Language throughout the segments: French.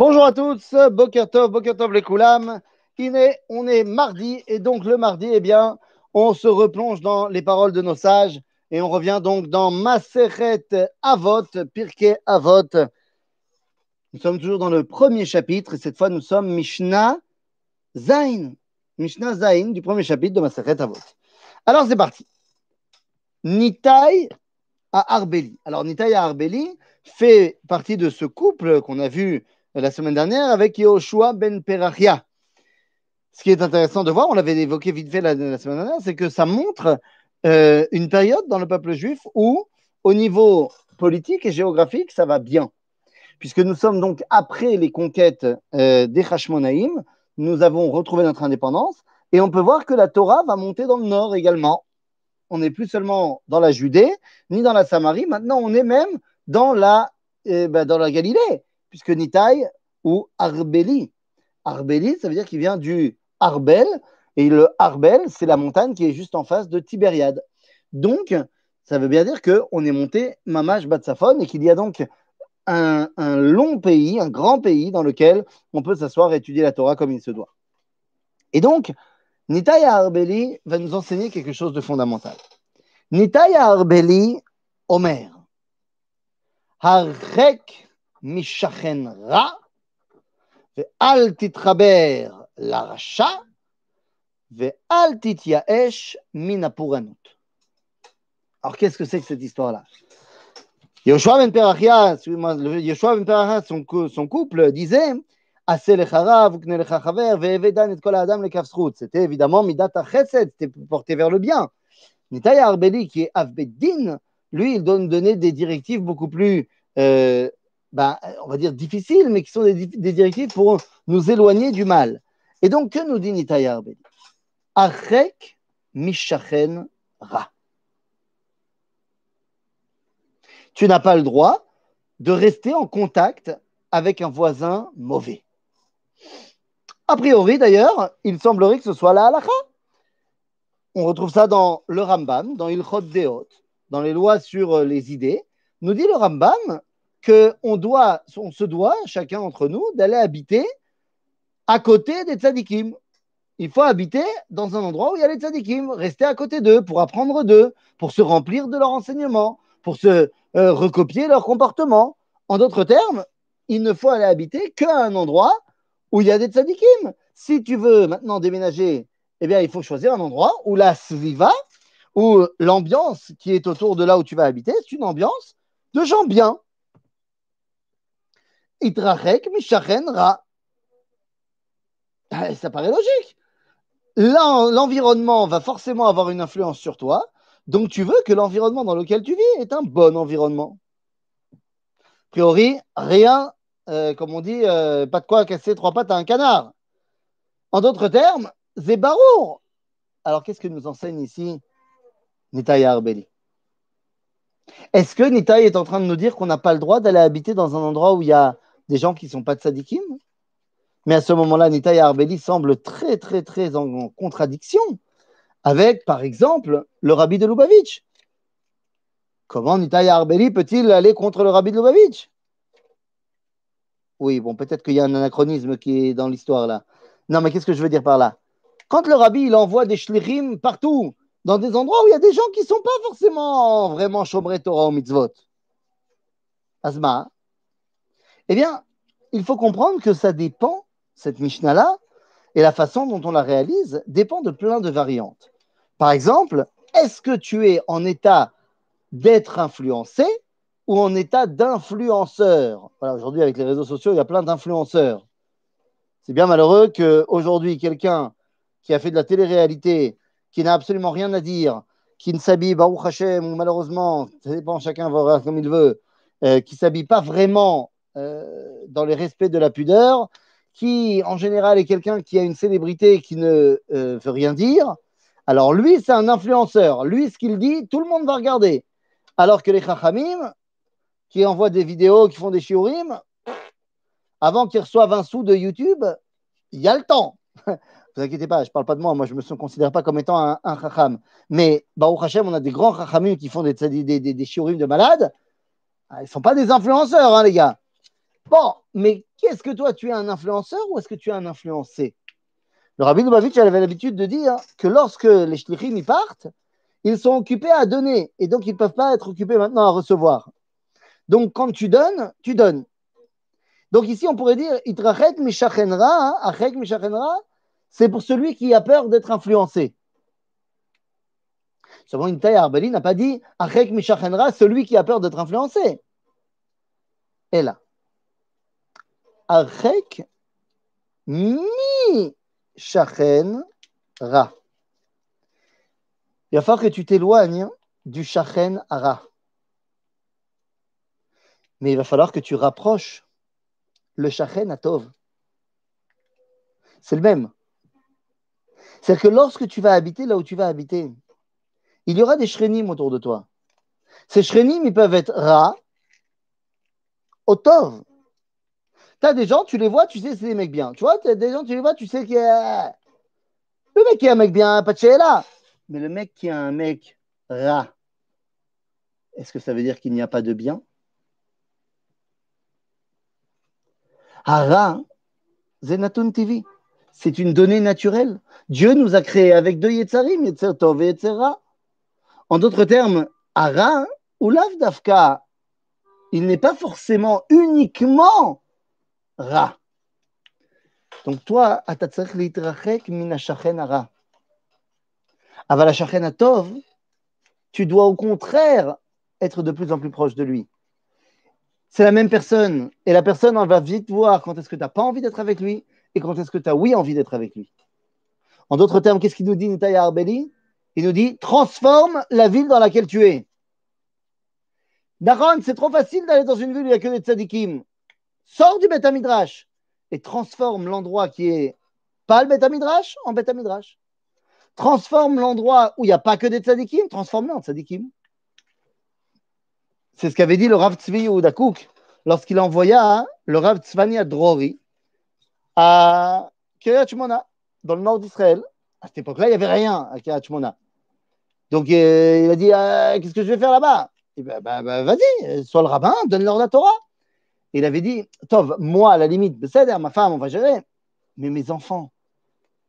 Bonjour à tous, Bokertov, Bokertov les Koulam. On est mardi et donc le mardi, eh bien, on se replonge dans les paroles de nos sages et on revient donc dans Maseret Avot, Pirke Avot. Nous sommes toujours dans le premier chapitre et cette fois nous sommes Mishnah Zain. Mishnah Zain du premier chapitre de Maseret Avot. Alors c'est parti. Nitai à Arbeli. Alors Nitai à Arbeli fait partie de ce couple qu'on a vu la semaine dernière avec Yehoshua ben Perachia. Ce qui est intéressant de voir, on l'avait évoqué vite fait la, semaine dernière, c'est que ça montre euh, une période dans le peuple juif où, au niveau politique et géographique, ça va bien. Puisque nous sommes donc après les conquêtes euh, des Hashmonaïm, nous avons retrouvé notre indépendance et on peut voir que la Torah va monter dans le nord également. On n'est plus seulement dans la Judée ni dans la Samarie, maintenant on est même dans la, euh, ben, dans la Galilée puisque Nitaï ou Arbeli. Arbeli, ça veut dire qu'il vient du Arbel, et le Arbel, c'est la montagne qui est juste en face de Tibériade. Donc, ça veut bien dire qu'on est monté Mamash Batsafon et qu'il y a donc un, long pays, un grand pays dans lequel on peut s'asseoir et étudier la Torah comme il se doit. Et donc, Nitaï Arbeli va nous enseigner quelque chose de fondamental. Nitaï Arbeli, Omer. Harek mishachen ra, ve'al titchaber larasha, ve'al tityaesh minapuranut. Alors, qu'est-ce que c'est que cette histoire-là? Yoshua ben Perachia, Yoshua ben Perachia, son, son couple, disait C'était évidemment Midat Chesed, c'était porté vers le bien. Nitaya Arbeli, qui est Avbeddin, lui, il donne des directives beaucoup plus euh, ben, on va dire difficiles, mais qui sont des, directives pour nous éloigner du mal. Et donc, que nous dit Nitaï Arbeli mishachen ra. Tu n'as pas le droit de rester en contact avec un voisin mauvais. A priori, d'ailleurs, il semblerait que ce soit la halakha. On retrouve ça dans le Rambam, dans Ilchot Deot, dans les lois sur les idées. Nous dit le Rambam qu'on doit, on se doit, chacun d'entre nous, d'aller habiter à côté des tzadikim. Il faut habiter dans un endroit où il y a les tzadikim, rester à côté d'eux pour apprendre d'eux, pour se remplir de leur enseignement, pour se euh, recopier leur comportement. En d'autres termes, il ne faut aller habiter qu'à un endroit où il y a des tzadikim. Si tu veux maintenant déménager, eh bien, il faut choisir un endroit où la sviva, où l'ambiance qui est autour de là où tu vas habiter, c'est une ambiance de gens bien, Ça paraît logique. L'environnement va forcément avoir une influence sur toi, donc tu veux que l'environnement dans lequel tu vis est un bon environnement. A priori, rien, euh, comme on dit, euh, pas de quoi casser trois pattes à un canard. En d'autres termes, Zébarour. Alors qu'est-ce que nous enseigne ici Nitaya Arbeli Est-ce que Nitaï est en train de nous dire qu'on n'a pas le droit d'aller habiter dans un endroit où il y a des gens qui ne sont pas de sadikim. Mais à ce moment-là, Nitaï Arbeli semble très, très, très en contradiction avec, par exemple, le rabbi de Lubavitch. Comment Nitaï Arbeli peut-il aller contre le rabbi de Lubavitch? Oui, bon, peut-être qu'il y a un anachronisme qui est dans l'histoire là. Non, mais qu'est-ce que je veux dire par là? Quand le rabbi il envoie des shlirim partout, dans des endroits où il y a des gens qui ne sont pas forcément vraiment chomré Torah mitzvot, Asma, eh bien, il faut comprendre que ça dépend, cette Mishnah-là, et la façon dont on la réalise dépend de plein de variantes. Par exemple, est-ce que tu es en état d'être influencé ou en état d'influenceur? Aujourd'hui, avec les réseaux sociaux, il y a plein d'influenceurs. C'est bien malheureux qu'aujourd'hui, quelqu'un qui a fait de la télé-réalité, qui n'a absolument rien à dire, qui ne s'habille, Baruch Hashem, ou malheureusement, ça dépend, chacun va comme il veut, euh, qui ne s'habille pas vraiment dans les respects de la pudeur, qui en général est quelqu'un qui a une célébrité qui ne euh, veut rien dire. Alors lui, c'est un influenceur. Lui, ce qu'il dit, tout le monde va regarder. Alors que les chachamim, qui envoient des vidéos, qui font des shiurim, avant qu'ils reçoivent un sou de YouTube, il y a le temps. Vous inquiétez pas, je parle pas de moi, moi je me considère pas comme étant un, un chacham. Mais Baruch Hashem, on a des grands chachamim qui font des, des shiurim de malades. Ah, ils ne sont pas des influenceurs, hein, les gars. Bon, mais Est-ce que toi, tu es un influenceur ou est-ce que tu es un influencé? Le rabbi Lubavitch avait l'habitude de dire que lorsque les shlichim y partent, ils sont occupés à donner et donc ils ne peuvent pas être occupés maintenant à recevoir. Donc quand tu donnes, tu donnes. Donc ici, on pourrait dire Itrachet mishachenra, achek c'est pour celui qui a peur d'être influencé. Seulement, une taille Arbeli n'a pas dit Achek mishachenra, celui qui a peur d'être influencé. Et là, Achek mi ra. Il va falloir que tu t'éloignes du shachen ara. Mais il va falloir que tu rapproches le shachen atov. C'est le même. C'est-à-dire que lorsque tu vas habiter là où tu vas habiter, il y aura des shrenim autour de toi. Ces shrenim, ils peuvent être ra, au tov. Tu as des gens, tu les vois, tu sais, c'est des mecs bien. Tu vois, tu as des gens, tu les vois, tu sais qu'il y a. Le mec qui est un mec bien, pas de là. Mais le mec qui est un mec ra, est-ce que ça veut dire qu'il n'y a pas de bien? Ara, Zenatun TV. C'est une donnée naturelle. Dieu nous a créés avec deux Yetzarim, Yetzer Tov et. En d'autres termes, Ara ou Dafka, il n'est pas forcément uniquement Ra. Donc toi, litrachek min Ara. Avala Tov, tu dois au contraire être de plus en plus proche de lui c'est la même personne. Et la personne, on va vite voir quand est-ce que tu n'as pas envie d'être avec lui et quand est-ce que tu as oui envie d'être avec lui. En d'autres termes, qu'est-ce qu'il nous dit, Nitaya Arbeli? Il nous dit transforme la ville dans laquelle tu es. Naron, c'est trop facile d'aller dans une ville où il n'y a que des tzadikim. Sors du Beth Midrash et transforme l'endroit qui est pas le Beth Midrash en Beth Midrash. Transforme l'endroit où il n'y a pas que des tzadikim, transforme-le en tzadikim. C'est ce qu'avait dit le Rav Tzvi Yehudakouk lorsqu'il envoya le Rav Tzvani Drori à Kiryat Shmona, dans le nord d'Israël. À cette époque-là, il n'y avait rien à Kiryat Shmona. Donc euh, il a dit euh, Qu'est-ce que je vais faire là-bas? Bah, bah, bah, Vas-y, sois le rabbin, donne-leur la Torah. Il avait dit Tov, moi, à la limite, ma femme, on va gérer. Mais mes enfants,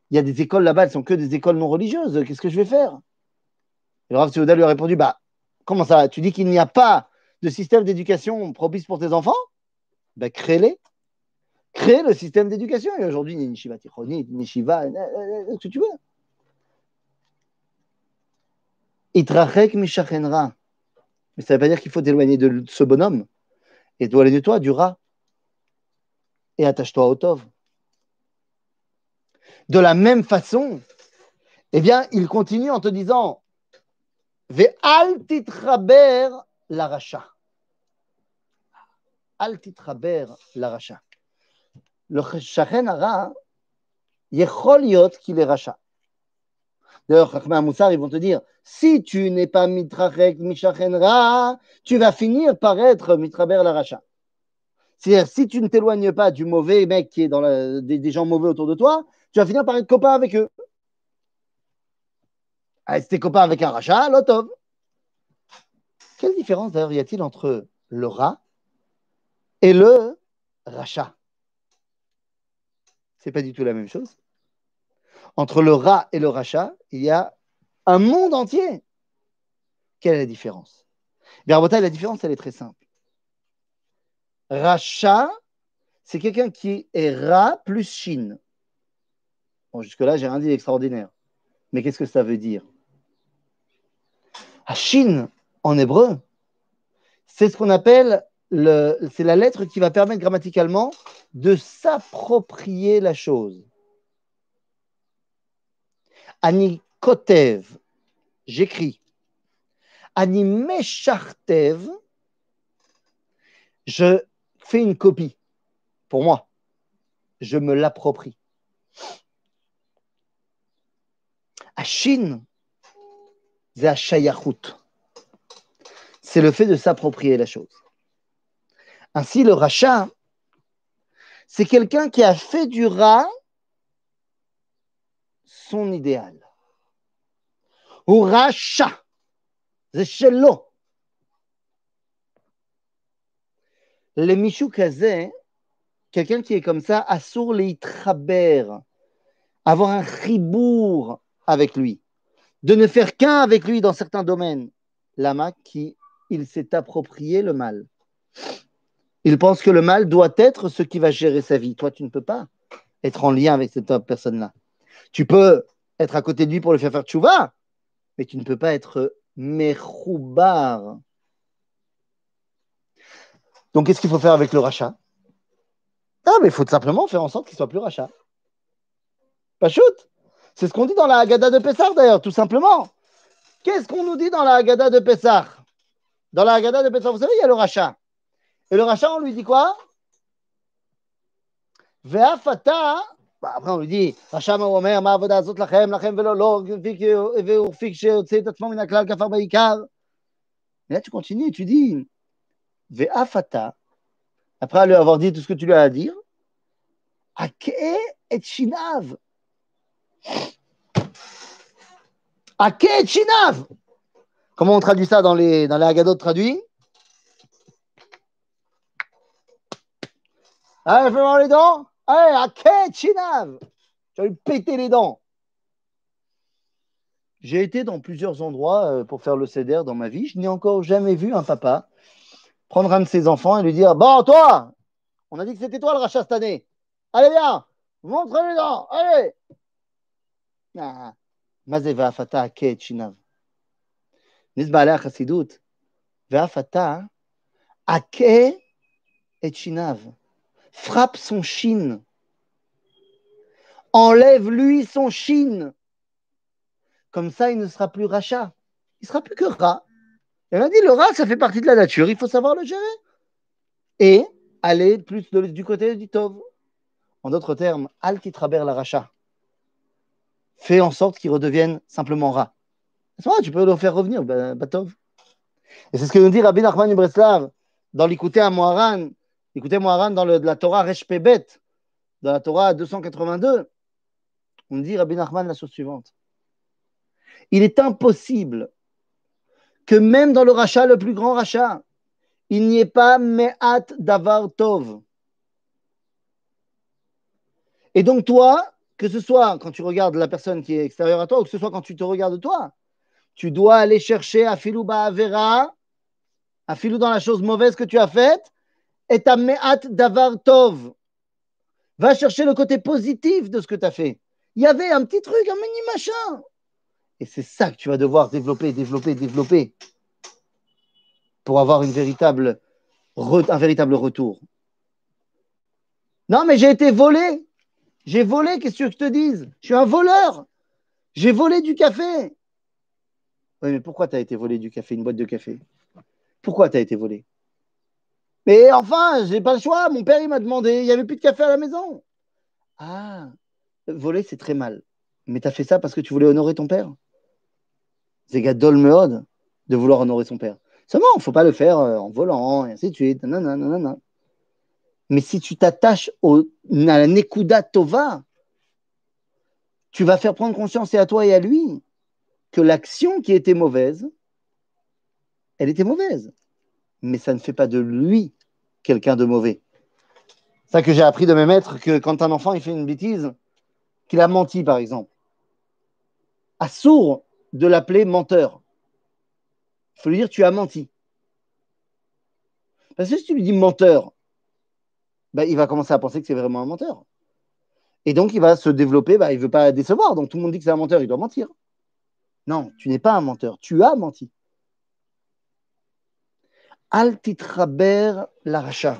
il y a des écoles là-bas, elles sont que des écoles non religieuses. Qu'est-ce que je vais faire? Et le Rav lui a répondu Bah, comment ça Tu dis qu'il n'y a pas de système d'éducation propice pour tes enfants, ben, crée-les. Crée le système d'éducation. Et aujourd'hui, il y a ce que tu veux. Itrachek mishachenra. Mais ça ne veut pas dire qu'il faut t'éloigner de ce bonhomme. Et de toi du rat. Et attache-toi au tov. De la même façon, eh bien, il continue en te disant Ve'al titraber la racha. Al titraber la racha. Le shachen ara, yechol yot qu'il racha. D'ailleurs, Chachma Moussar, ils vont te dire, si tu n'es pas mitrachek mishachen ra, tu vas finir par être mitraber la racha. C'est-à-dire, si tu ne t'éloignes pas du mauvais mec qui est dans la, des, gens mauvais autour de toi, tu vas finir par être copain avec eux. Ah, si t'es copain avec un rachat, l'otov. Quelle différence d'ailleurs y a-t-il entre le rat et le rachat C'est pas du tout la même chose. Entre le rat et le rachat, il y a un monde entier. Quelle est la différence? Bien, la différence, elle est très simple. Rachat, c'est quelqu'un qui est rat plus chine. Bon, jusque-là, j'ai rien dit d'extraordinaire. Mais qu'est-ce que ça veut dire? Chine, en hébreu, c'est ce qu'on appelle le, c'est la lettre qui va permettre grammaticalement de s'approprier la chose. Ani kotev, j'écris. Ani meshartev, je fais une copie pour moi. Je me l'approprie. Chine, c'est c'est le fait de s'approprier la chose. Ainsi, le rachat, c'est quelqu'un qui a fait du rat son idéal. Ou rachat, c'est chello. Le Michou Kazé, quelqu'un qui est comme ça, assour les traber, avoir un ribour avec lui, de ne faire qu'un avec lui dans certains domaines. Lama qui il s'est approprié le mal. Il pense que le mal doit être ce qui va gérer sa vie. Toi, tu ne peux pas être en lien avec cette personne-là. Tu peux être à côté de lui pour le faire faire tchouva, mais tu ne peux pas être meroubar. Donc, qu'est-ce qu'il faut faire avec le rachat? Ah, mais il faut simplement faire en sorte qu'il soit plus rachat. Pas shoot C'est ce qu'on dit dans la Haggadah de Pessah, d'ailleurs, tout simplement. Qu'est-ce qu'on nous dit dans la Haggadah de Pessah? Dans la Haggadah de Pessah, vous savez, il y a le rachat. Et le rachat, on lui dit quoi? Ve'afata, après on lui dit, rachat ma'omer, ma'avoda zot lachem, lachem velo lo, ve'urfik she'otse et atzmo min haklal kafar ba'ikar. Et là, tu continues tu dis, ve'afata, après lui avoir dit tout ce que tu lui as à dire, ake et shinav. Ake et shinav. Comment on traduit ça dans les, dans les Haggadot traduits? Allez, fais-moi les dents. Hey, Aket Chinav Tu vas lui péter les dents. J'ai été dans plusieurs endroits euh, pour faire le CDR dans ma vie. Je n'ai encore jamais vu un papa prendre un de ses enfants et lui dire Bon, toi, on a dit que c'était toi le rachat cette année. Allez, viens, montre les dents, allez. Ah, Mazeva Fata Chinav. Nisbala Chassidut. Veafata hein? Ake et Chinav frappe son chine, enlève-lui son chine. Comme ça, il ne sera plus rachat. Il sera plus que rat. On a dit, le rat, ça fait partie de la nature, il faut savoir le gérer. Et aller plus du côté du tov. En d'autres termes, al titraber la rachat. Fais en sorte qu'il redevienne simplement rat. Tu peux le faire revenir, Batov. Et c'est ce que nous dit Rabbi Nachman Breslav dans l'écouter à Moharan Écoutez, Moharan, dans le, la Torah Reshpebet, dans la Torah 282, on dit Rabbi Nachman la chose suivante. Il est impossible que même dans le rachat, le plus grand rachat, il n'y ait pas Me'at Davar Tov. Et donc toi, que ce soit quand tu regardes la personne qui est extérieure à toi, ou que ce soit quand tu te regardes toi, tu dois aller chercher à filou Ba'avera, à filou dans la chose mauvaise que tu as faite, et ta me'at davar tov. Va chercher le côté positif de ce que tu as fait. Il y avait un petit truc, un mini machin. Et c'est ça que tu vas devoir développer, développer, développer pour avoir un véritable retour. Non, mais j'ai été volé. J'ai volé, qu'est-ce que je te dise? Je suis un voleur. J'ai volé du café. Oui, mais pourquoi tu as été volé du café, une boîte de café? Pourquoi tu as été volé? Mais enfin, j'ai pas le choix. Mon père, il m'a demandé. Il n'y avait plus de café à la maison. Ah, voler, c'est très mal. Mais tu as fait ça parce que tu voulais honorer ton père? C'est de vouloir honorer son père. Seulement, il ne faut pas le faire euh, en volant, et ainsi de suite. Mais si tu t'attaches à la Nekuda Tova, tu vas faire prendre conscience, et à toi et à lui, que l'action qui était mauvaise, elle était mauvaise mais ça ne fait pas de lui quelqu'un de mauvais. Ça que j'ai appris de mes maîtres que quand un enfant il fait une bêtise, qu'il a menti par exemple, à sourd de l'appeler menteur. Il faut lui dire tu as menti. Parce que si tu lui dis menteur, ben, il va commencer à penser que c'est vraiment un menteur. Et donc il va se développer, ben, il ne veut pas décevoir. Donc tout le monde dit que c'est un menteur, il doit mentir. Non, tu n'es pas un menteur, tu as menti. Al titraber l'archa.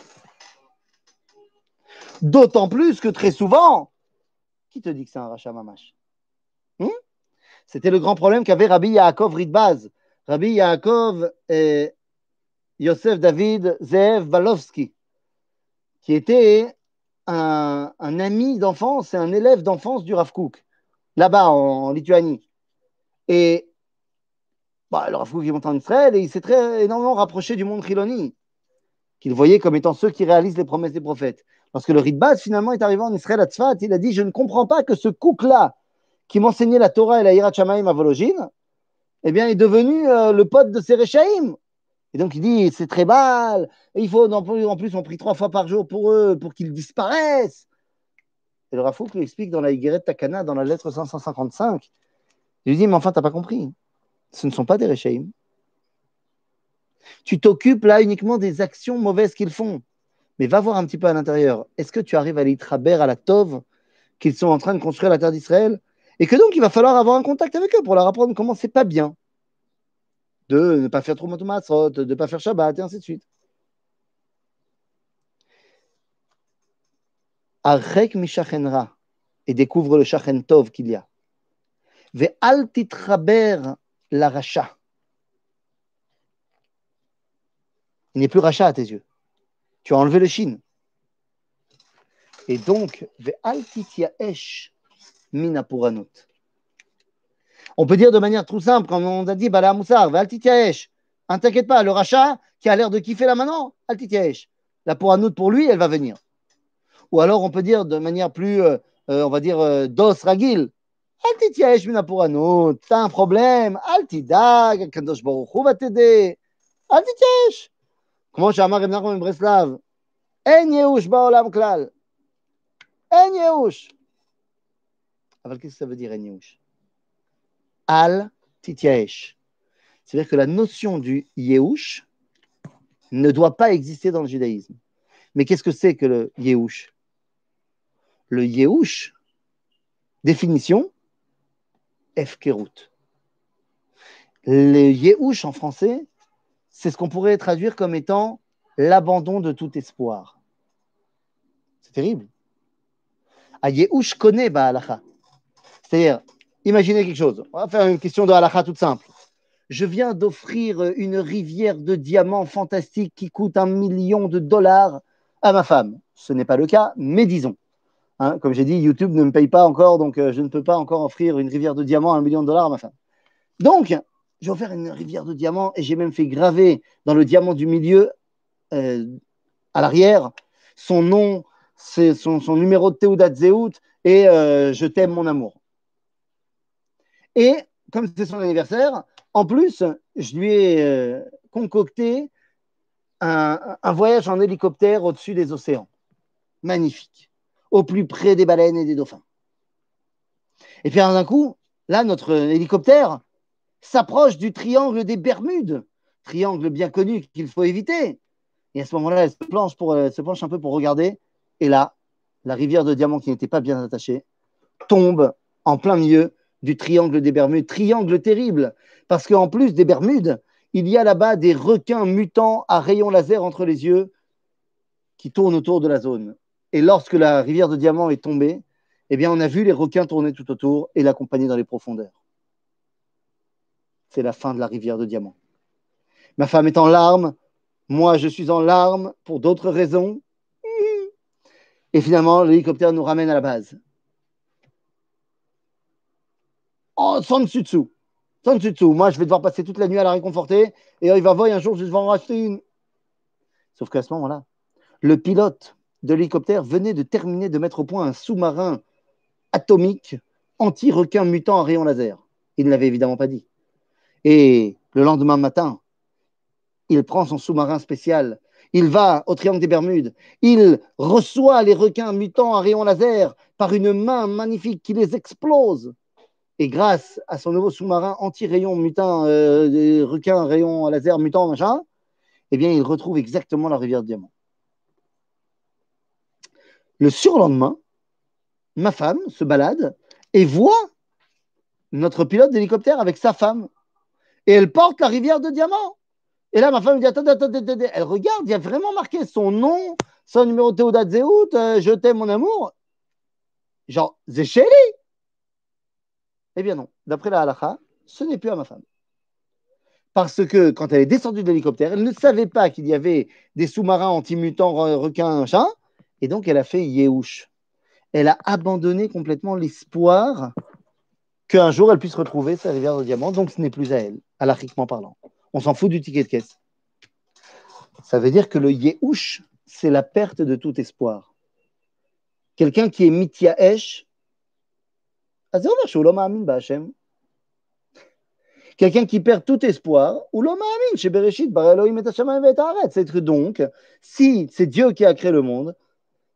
D'autant plus que très souvent, qui te dit que c'est un rachat mamash hmm? C'était le grand problème qu'avait Rabbi Yaakov Ridbaz. Rabbi Yaakov et Yosef David Zev Balovski, qui était un, ami d'enfance et un élève d'enfance du Rav Kook, là-bas en Lituanie. Et bah, le Rav il monte en Israël et il s'est très énormément rapproché du monde Chiloni, qu'il voyait comme étant ceux qui réalisent les promesses des prophètes. Lorsque le Ritbaz finalement est arrivé en Israël à Tzfat, il a dit Je ne comprends pas que ce cook-là, qui m'enseignait la Torah et la Hirat à Vologine, eh bien, est devenu euh, le pote de Serechaim. Et donc il dit, c'est très mal, il faut, en plus, on prie trois fois par jour pour eux, pour qu'ils disparaissent. Et le Rafouk lui explique dans la Higueret Takana, dans la lettre 555, il lui dit, mais enfin, tu n'as pas compris. Ce ne sont pas des Rechaim. Tu t'occupes là uniquement des actions mauvaises qu'ils font. Mais va voir un petit peu à l'intérieur. Est-ce que tu arrives à l'itraber à la Tov qu'ils sont en train de construire la terre d'Israël? Et que donc il va falloir avoir un contact avec eux pour leur apprendre comment c'est pas bien de ne pas faire trop Matzrot, de ne pas faire Shabbat, et ainsi de suite. Arrek mishachenra et découvre le shachen tov qu'il y a. Ve al titraber la racha. Il n'est plus racha à tes yeux. Tu as enlevé le shin. Et donc, mina. On peut dire de manière tout simple, comme on a dit, Bala Moussar, Altitiaesh. Ne t'inquiète pas, le rachat qui a l'air de kiffer là maintenant, Altitiaesh. La pour pour lui, elle va venir. Ou alors on peut dire de manière plus, euh, euh, on va dire, euh, dos ragil. Altitiaesh mina pour T'as un problème, Altidag, Kadosh Baruch va t'aider. Altitiaesh. Comment j'ai amar Ibn Breslav? En yehush baolam klal. En yehush. Alors qu'est-ce que ça veut dire en yehush al titiaesh. C'est-à-dire que la notion du yehush ne doit pas exister dans le judaïsme. Mais qu'est-ce que c'est que le yehush Le yehush, définition, Le yehush en français, c'est ce qu'on pourrait traduire comme étant l'abandon de tout espoir. C'est terrible. A yehush connaît Baalacha. C'est-à-dire, Imaginez quelque chose. On va faire une question de halakha toute simple. Je viens d'offrir une rivière de diamants fantastique qui coûte un million de dollars à ma femme. Ce n'est pas le cas, mais disons. Hein, comme j'ai dit, YouTube ne me paye pas encore, donc euh, je ne peux pas encore offrir une rivière de diamants à un million de dollars à ma femme. Donc, j'ai offert une rivière de diamants et j'ai même fait graver dans le diamant du milieu, euh, à l'arrière, son nom, son, numéro de Zeut et euh, Je t'aime mon amour. Et comme c'est son anniversaire, en plus, je lui ai concocté un, voyage en hélicoptère au-dessus des océans. Magnifique. Au plus près des baleines et des dauphins. Et puis d'un coup, là, notre hélicoptère s'approche du triangle des Bermudes, triangle bien connu qu'il faut éviter. Et à ce moment-là, elle se penche, pour, se penche un peu pour regarder. Et là, la rivière de diamants qui n'était pas bien attachée tombe en plein milieu du triangle des Bermudes, triangle terrible, parce qu'en plus des Bermudes, il y a là-bas des requins mutants à rayons laser entre les yeux qui tournent autour de la zone. Et lorsque la rivière de Diamant est tombée, eh bien, on a vu les requins tourner tout autour et l'accompagner dans les profondeurs. C'est la fin de la rivière de Diamant. Ma femme est en larmes, moi je suis en larmes pour d'autres raisons. Et finalement, l'hélicoptère nous ramène à la base. oh, sans dessus dessous. Sans dessus dessous. Moi, je vais devoir passer toute la nuit à la réconforter et il va voir un jour, je vais en racheter une. Sauf qu'à ce moment-là, le pilote de l'hélicoptère venait de terminer de mettre au point un sous-marin atomique anti-requin mutant à rayon laser. Il ne l'avait évidemment pas dit. Et le lendemain matin, il prend son sous-marin spécial, il va au Triangle des Bermudes, il reçoit les requins mutants à rayon laser par une main magnifique qui les explose. Et grâce à son nouveau sous-marin anti-rayon mutant, euh, requin rayon laser mutant, machin, eh bien, il retrouve exactement la rivière de Diamant. Le surlendemain, ma femme se balade et voit notre pilote d'hélicoptère avec sa femme. Et elle porte la rivière de Diamant. Et là, ma femme me dit Attends, attends, attends, Elle regarde, il y a vraiment marqué son nom, son numéro de Théodat Zéhout, euh, je t'aime, mon amour. Genre, Zéchéli. Eh bien non, d'après la halakha, ce n'est plus à ma femme. Parce que quand elle est descendue de l'hélicoptère, elle ne savait pas qu'il y avait des sous-marins anti-mutants, requins, chat, et donc elle a fait Yehush. Elle a abandonné complètement l'espoir qu'un jour elle puisse retrouver sa rivière de diamant, donc ce n'est plus à elle, halachiquement parlant. On s'en fout du ticket de caisse. Ça veut dire que le Yehush, c'est la perte de tout espoir. Quelqu'un qui est mityaesh, quelqu'un qui perd tout espoir, ou l'homme chez Bereshit. C'est donc, si c'est Dieu qui a créé le monde,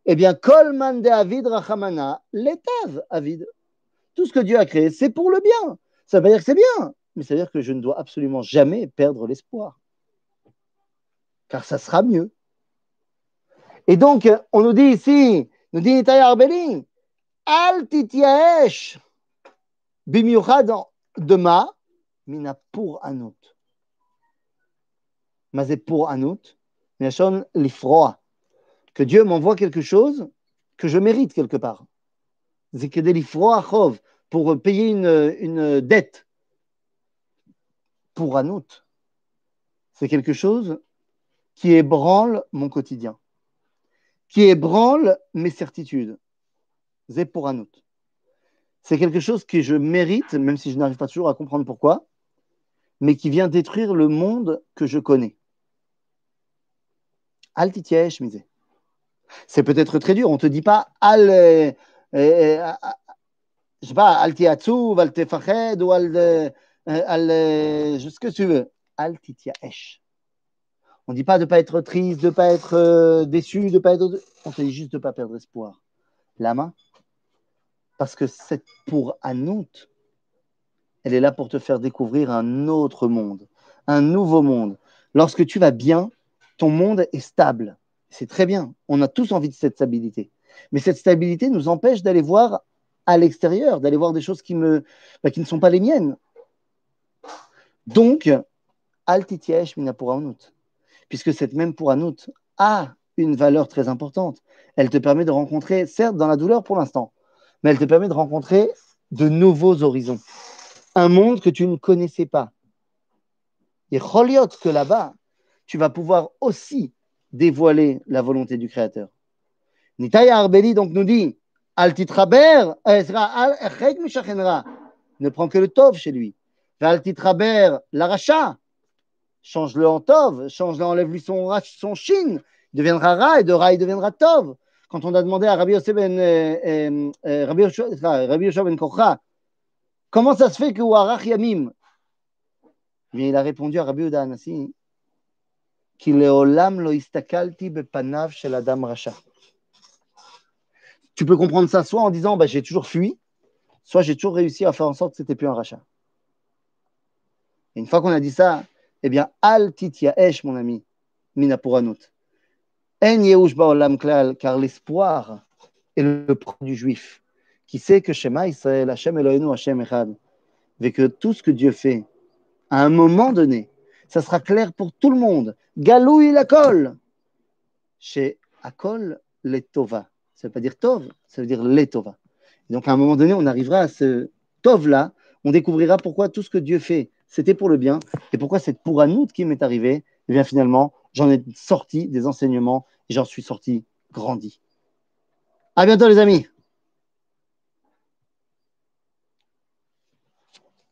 eh bien, kol man de avid rachamana, l'étav avid. Tout ce que Dieu a créé, c'est pour le bien. Ça veut pas dire que c'est bien, mais ça veut dire que je ne dois absolument jamais perdre l'espoir. Car ça sera mieux. Et donc, on nous dit ici, nous dit Nitaya Arbeli, Al tityaesh, bimiuchad de ma, mina pour anout. Mazé pour anout, minashon lifroa. Que Dieu m'envoie quelque chose que je mérite quelque part. Pour payer une, dette. Pour anout. C'est quelque chose qui ébranle mon quotidien qui ébranle mes certitudes. C'est pour autre. C'est quelque chose que je mérite, même si je n'arrive pas toujours à comprendre pourquoi, mais qui vient détruire le monde que je connais. Altitiesh, misé. C'est peut-être très dur. On ne te dit pas al, euh, euh, je sais pas, altefached ou al, euh, al, que tu veux. Altitiesh. On ne dit pas de ne pas être triste, de ne pas être euh, déçu, de pas être. On te dit juste de ne pas perdre espoir. La main Parce que c'est pour Anout. Elle est là pour te faire découvrir un autre monde, un nouveau monde. Lorsque tu vas bien, ton monde est stable. C'est très bien. On a tous envie de cette stabilité. Mais cette stabilité nous empêche d'aller voir à l'extérieur, d'aller voir des choses qui, me, bah, qui ne sont pas les miennes. Donc, altitiesh minapura puisque cette même pour Anout a une valeur très importante. Elle te permet de rencontrer, certes dans la douleur pour l'instant, mais elle te permet de rencontrer de nouveaux horizons. Un monde que tu ne connaissais pas. Et Choliot, que là-bas, tu vas pouvoir aussi dévoiler la volonté du Créateur. Nitaya Arbeli donc nous dit Altitraber, ne prend que le Tov chez lui. Altitraber, l'aracha, change-le en Tov, change-le, enlève-lui son, son Shin, il deviendra Ra, et de Ra, il deviendra Tov. Quand on a demandé à Rabbi Yosef ben, euh, euh, euh Rabbi ben comment ça se fait que Warach Yamim? Mais il a répondu à Rabbi Anassi, Tu peux comprendre ça soit en disant bah, j'ai toujours fui, soit j'ai toujours réussi à faire en sorte que c'était plus un rachat. Et une fois qu'on a dit ça, eh bien, al esh, mon ami, mina puranut. En yehush ba'olam klal, car l'espoir est le propre du juif, qui sait que Shema Israël, Hashem Eloheinu, Hashem Echad, et que tout ce que Dieu fait, à un moment donné, ça sera clair pour tout le monde. Galouille la colle. Chez Akol, les Tova. Ça ne veut pas dire Tov, ça veut dire les Tova. donc, à un moment donné, on arrivera à ce Tov-là, on découvrira pourquoi tout ce que Dieu fait c'était pour le bien. Et pourquoi c'est pour un qui m'est arrivé Eh bien, finalement, j'en ai sorti des enseignements et j'en suis sorti grandi. À bientôt, les amis.